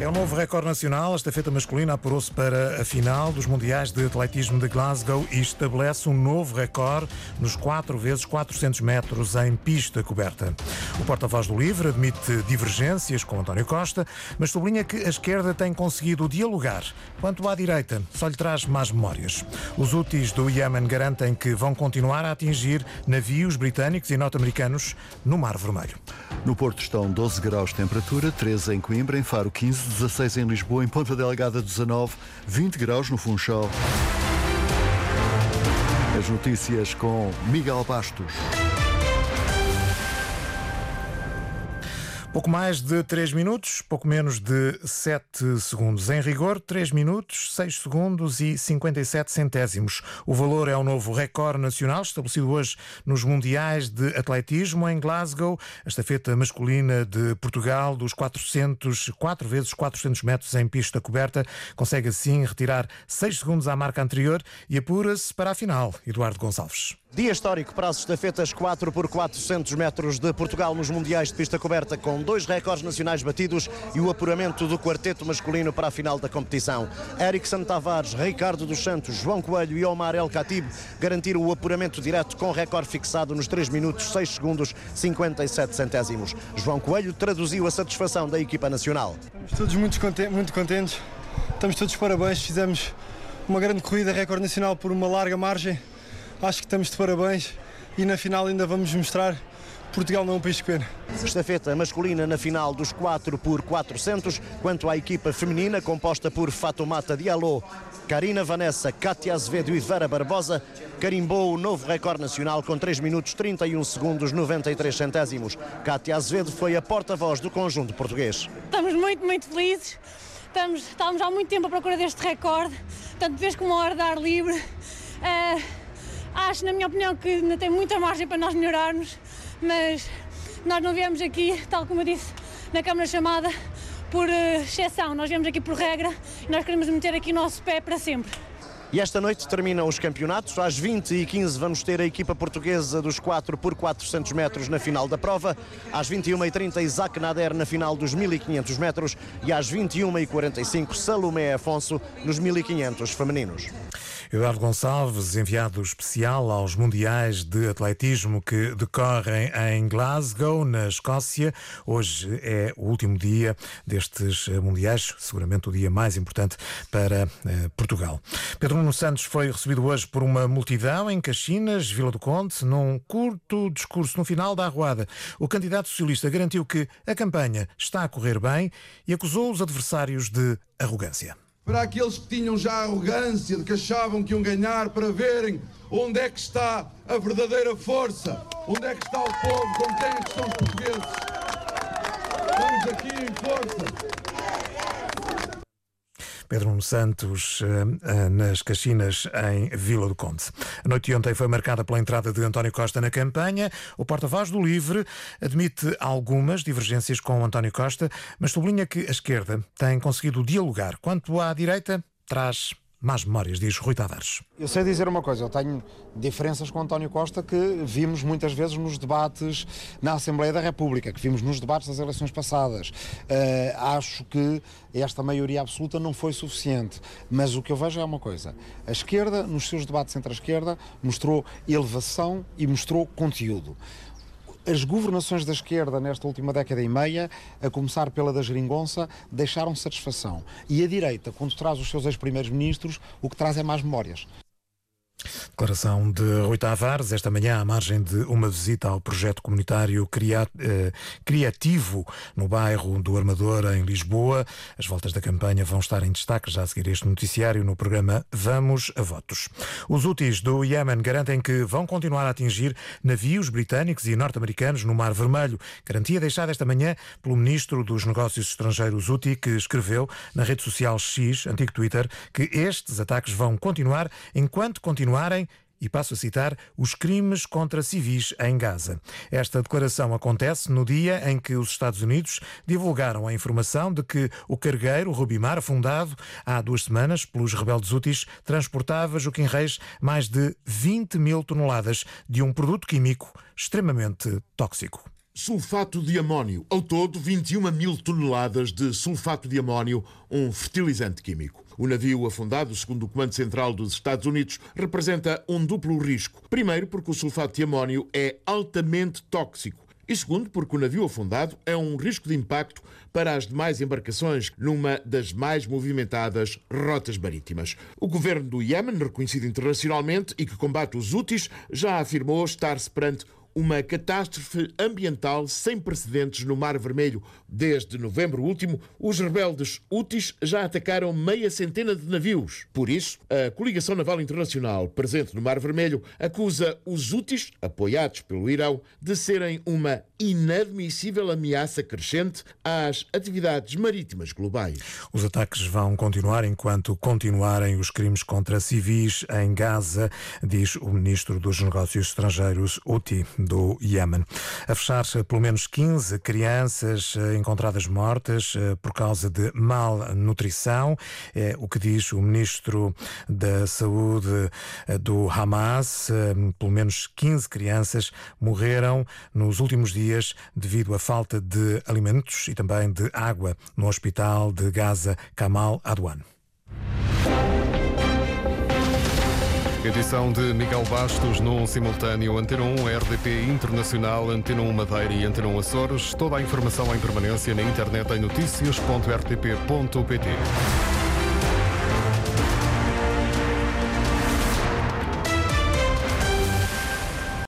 É um novo recorde nacional. A estafeta masculina apurou-se para a final dos Mundiais de Atletismo de Glasgow e estabelece um novo recorde nos 4 vezes 400 metros em pista coberta. O porta-voz do Livre admite divergências com António Costa, mas sublinha que a esquerda tem conseguido dialogar. Quanto à direita, só lhe traz más memórias. Os úteis do Iémen garantem que vão continuar a atingir navios britânicos e norte-americanos no Mar Vermelho. No Porto estão 12 graus de temperatura, 13 em Coimbra, em Faro 15, 16 em Lisboa, em Ponta Delgada 19, 20 graus no Funchal. As notícias com Miguel Bastos. Pouco mais de 3 minutos, pouco menos de 7 segundos. Em rigor, 3 minutos, 6 segundos e 57 centésimos. O valor é o novo recorde nacional estabelecido hoje nos Mundiais de Atletismo em Glasgow. A estafeta masculina de Portugal dos 400, 4 vezes 400 metros em pista coberta consegue assim retirar 6 segundos à marca anterior e apura-se para a final. Eduardo Gonçalves. Dia histórico para as estafetas 4 por 400 metros de Portugal nos Mundiais de Pista Coberta, com dois recordes nacionais batidos e o apuramento do quarteto masculino para a final da competição. Erickson Tavares, Ricardo dos Santos, João Coelho e Omar El Khatib garantiram o apuramento direto com recorde fixado nos 3 minutos 6 segundos 57 centésimos. João Coelho traduziu a satisfação da equipa nacional. Estamos todos muito contentes, muito contentes. estamos todos parabéns, fizemos uma grande corrida, recorde nacional por uma larga margem acho que estamos de parabéns e na final ainda vamos mostrar Portugal não é um país pequeno. Estafeta masculina na final dos 4 por 400, quanto à equipa feminina composta por Fatoumata Diallo, Karina Vanessa, Cátia Azevedo e Vera Barbosa, carimbou o novo recorde nacional com 3 minutos 31 segundos 93 centésimos. Cátia Azevedo foi a porta-voz do conjunto português. Estamos muito, muito felizes. Estamos, estávamos há muito tempo à procura deste recorde, tanto vez como a hora de ar livre. Uh, Acho, na minha opinião, que ainda tem muita margem para nós melhorarmos, mas nós não viemos aqui, tal como eu disse na Câmara Chamada, por uh, exceção. Nós viemos aqui por regra e nós queremos meter aqui o nosso pé para sempre. E esta noite terminam os campeonatos. Às 20h15 vamos ter a equipa portuguesa dos 4 por 400 metros na final da prova. Às 21h30 Isaac Nader na final dos 1500 metros. E às 21h45 Salomé Afonso nos 1500 femininos. Eduardo Gonçalves, enviado especial aos Mundiais de Atletismo que decorrem em Glasgow, na Escócia. Hoje é o último dia destes Mundiais, seguramente o dia mais importante para eh, Portugal. Pedro Nuno Santos foi recebido hoje por uma multidão em Caxinas, Vila do Conde, num curto discurso no final da arruada. O candidato socialista garantiu que a campanha está a correr bem e acusou os adversários de arrogância para aqueles que tinham já arrogância de que achavam que iam ganhar, para verem onde é que está a verdadeira força, onde é que está o povo, quem é que estão os portugueses. Estamos aqui em força. Pedro Nuno Santos, eh, eh, nas Caxinas, em Vila do Conde. A noite de ontem foi marcada pela entrada de António Costa na campanha. O porta-voz do LIVRE admite algumas divergências com António Costa, mas sublinha que a esquerda tem conseguido dialogar. Quanto à direita, traz Más memórias, diz Rui Tavares. Eu sei dizer uma coisa, eu tenho diferenças com António Costa que vimos muitas vezes nos debates na Assembleia da República, que vimos nos debates das eleições passadas. Uh, acho que esta maioria absoluta não foi suficiente, mas o que eu vejo é uma coisa: a esquerda, nos seus debates entre a esquerda, mostrou elevação e mostrou conteúdo as governações da esquerda nesta última década e meia, a começar pela da Geringonça, deixaram satisfação. E a direita, quando traz os seus ex-primeiros ministros, o que traz é mais memórias. Declaração de Rui Tavares, esta manhã à margem de uma visita ao projeto comunitário eh, criativo no bairro do Armador, em Lisboa. As voltas da campanha vão estar em destaque já a seguir este noticiário no programa Vamos a Votos. Os úteis do Iémen garantem que vão continuar a atingir navios britânicos e norte-americanos no Mar Vermelho. Garantia deixada esta manhã pelo ministro dos Negócios Estrangeiros Uti, que escreveu na rede social X, antigo Twitter, que estes ataques vão continuar enquanto continuarem e passo a citar, os crimes contra civis em Gaza. Esta declaração acontece no dia em que os Estados Unidos divulgaram a informação de que o cargueiro Rubimar, fundado há duas semanas pelos rebeldes úteis, transportava Joaquim Reis mais de 20 mil toneladas de um produto químico extremamente tóxico. Sulfato de amónio. Ao todo, 21 mil toneladas de sulfato de amónio, um fertilizante químico. O navio afundado, segundo o Comando Central dos Estados Unidos, representa um duplo risco. Primeiro, porque o sulfato de amónio é altamente tóxico. E segundo, porque o navio afundado é um risco de impacto para as demais embarcações numa das mais movimentadas rotas marítimas. O governo do Iémen, reconhecido internacionalmente e que combate os úteis, já afirmou estar-se perante uma catástrofe ambiental sem precedentes no Mar Vermelho. Desde novembro último, os rebeldes Houthis já atacaram meia centena de navios. Por isso, a Coligação Naval Internacional, presente no Mar Vermelho, acusa os Houthis, apoiados pelo Irão, de serem uma inadmissível ameaça crescente às atividades marítimas globais. Os ataques vão continuar enquanto continuarem os crimes contra civis em Gaza, diz o ministro dos Negócios Estrangeiros, Houthi do Iémen. A fechar, pelo menos 15 crianças eh, encontradas mortas eh, por causa de malnutrição, é o que diz o ministro da Saúde eh, do Hamas. Pelo menos 15 crianças morreram nos últimos dias devido à falta de alimentos e também de água no hospital de Gaza Kamal Adwan. Edição de Miguel Bastos num simultâneo Antena 1 RDP Internacional, Antena 1 Madeira e Antena 1 Açores. Toda a informação em permanência na internet em notícias.rtp.pt.